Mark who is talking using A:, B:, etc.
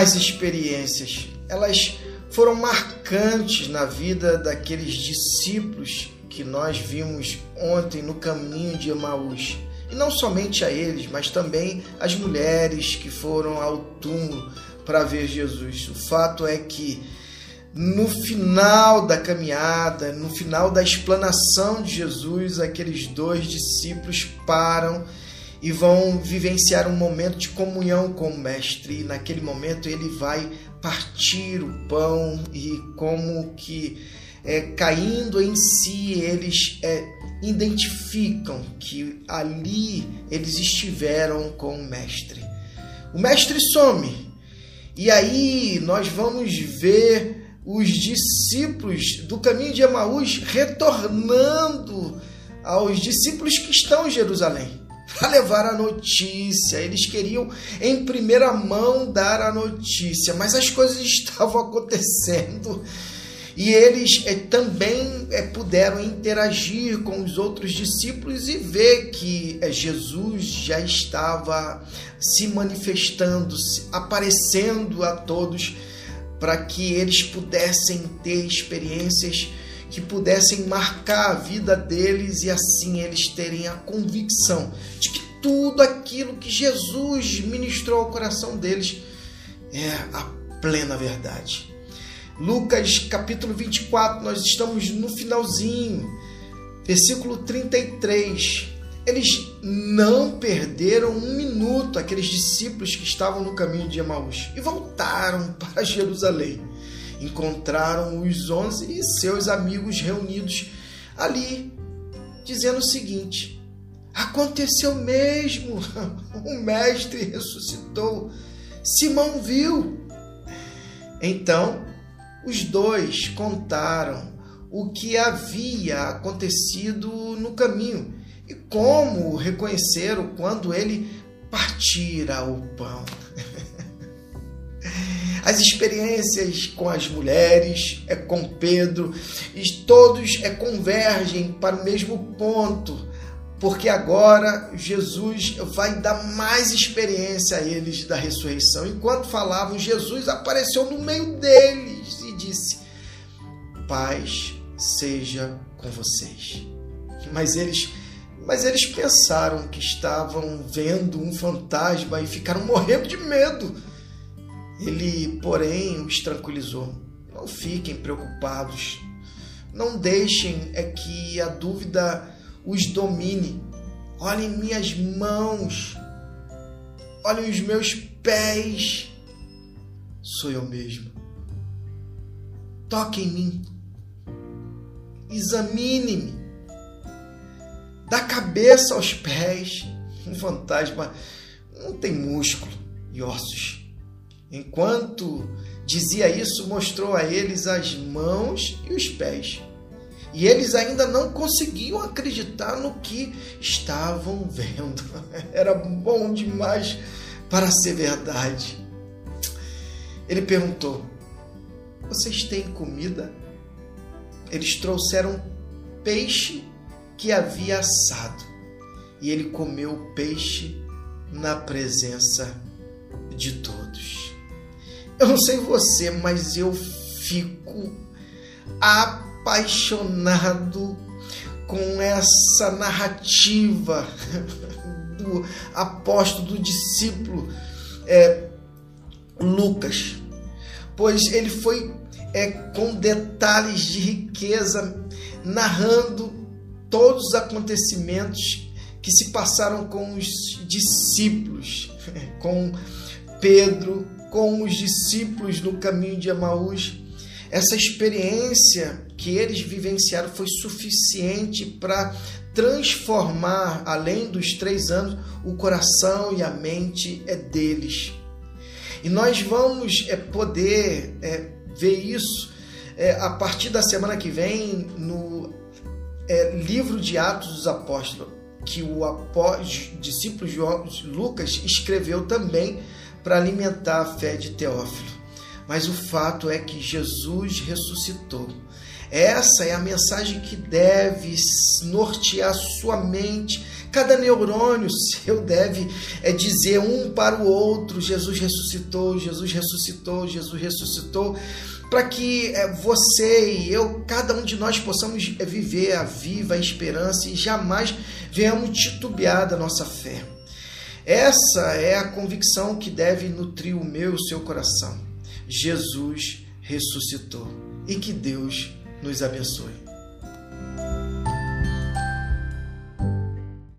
A: as experiências, elas foram marcantes na vida daqueles discípulos que nós vimos ontem no caminho de Emaús. E não somente a eles, mas também as mulheres que foram ao túmulo para ver Jesus. O fato é que no final da caminhada, no final da explanação de Jesus, aqueles dois discípulos param e vão vivenciar um momento de comunhão com o Mestre. E naquele momento ele vai partir o pão e como que é, caindo em si eles é, identificam que ali eles estiveram com o Mestre. O Mestre some e aí nós vamos ver os discípulos do caminho de Emaús retornando aos discípulos que estão em Jerusalém para levar a notícia. Eles queriam em primeira mão dar a notícia, mas as coisas estavam acontecendo e eles é, também é, puderam interagir com os outros discípulos e ver que é, Jesus já estava se manifestando, se, aparecendo a todos para que eles pudessem ter experiências que pudessem marcar a vida deles e assim eles terem a convicção de que tudo aquilo que Jesus ministrou ao coração deles é a plena verdade. Lucas capítulo 24, nós estamos no finalzinho, versículo 33. Eles não perderam um minuto, aqueles discípulos que estavam no caminho de Emaús, e voltaram para Jerusalém encontraram os onze e seus amigos reunidos ali, dizendo o seguinte: Aconteceu mesmo, o Mestre ressuscitou, Simão viu. Então, os dois contaram o que havia acontecido no caminho e como reconheceram quando ele partira o pão. as experiências com as mulheres, é com Pedro, e todos é, convergem para o mesmo ponto, porque agora Jesus vai dar mais experiência a eles da ressurreição. Enquanto falavam, Jesus apareceu no meio deles e disse: Paz seja com vocês. Mas eles mas eles pensaram que estavam vendo um fantasma e ficaram morrendo de medo. Ele, porém, os tranquilizou. Não fiquem preocupados. Não deixem é que a dúvida os domine. Olhem minhas mãos. Olhem os meus pés. Sou eu mesmo. Toque em mim. Examine-me. Da cabeça aos pés. Um fantasma não tem músculo e ossos Enquanto dizia isso, mostrou a eles as mãos e os pés. E eles ainda não conseguiam acreditar no que estavam vendo. Era bom demais para ser verdade. Ele perguntou: Vocês têm comida? Eles trouxeram peixe que havia assado. E ele comeu o peixe na presença de todos. Eu não sei você, mas eu fico apaixonado com essa narrativa do apóstolo, do discípulo é, Lucas, pois ele foi é, com detalhes de riqueza narrando todos os acontecimentos que se passaram com os discípulos, com Pedro, com os discípulos no caminho de Emaús, essa experiência que eles vivenciaram foi suficiente para transformar, além dos três anos, o coração e a mente é deles. E nós vamos é, poder é, ver isso é, a partir da semana que vem no é, livro de Atos dos Apóstolos, que o apó, discípulo João, Lucas escreveu também para alimentar a fé de Teófilo. Mas o fato é que Jesus ressuscitou. Essa é a mensagem que deve nortear sua mente Cada neurônio seu deve é, dizer um para o outro: Jesus ressuscitou, Jesus ressuscitou, Jesus ressuscitou, para que é, você e eu, cada um de nós, possamos é, viver a viva esperança e jamais venhamos titubear da nossa fé. Essa é a convicção que deve nutrir o meu e o seu coração. Jesus ressuscitou e que Deus nos abençoe.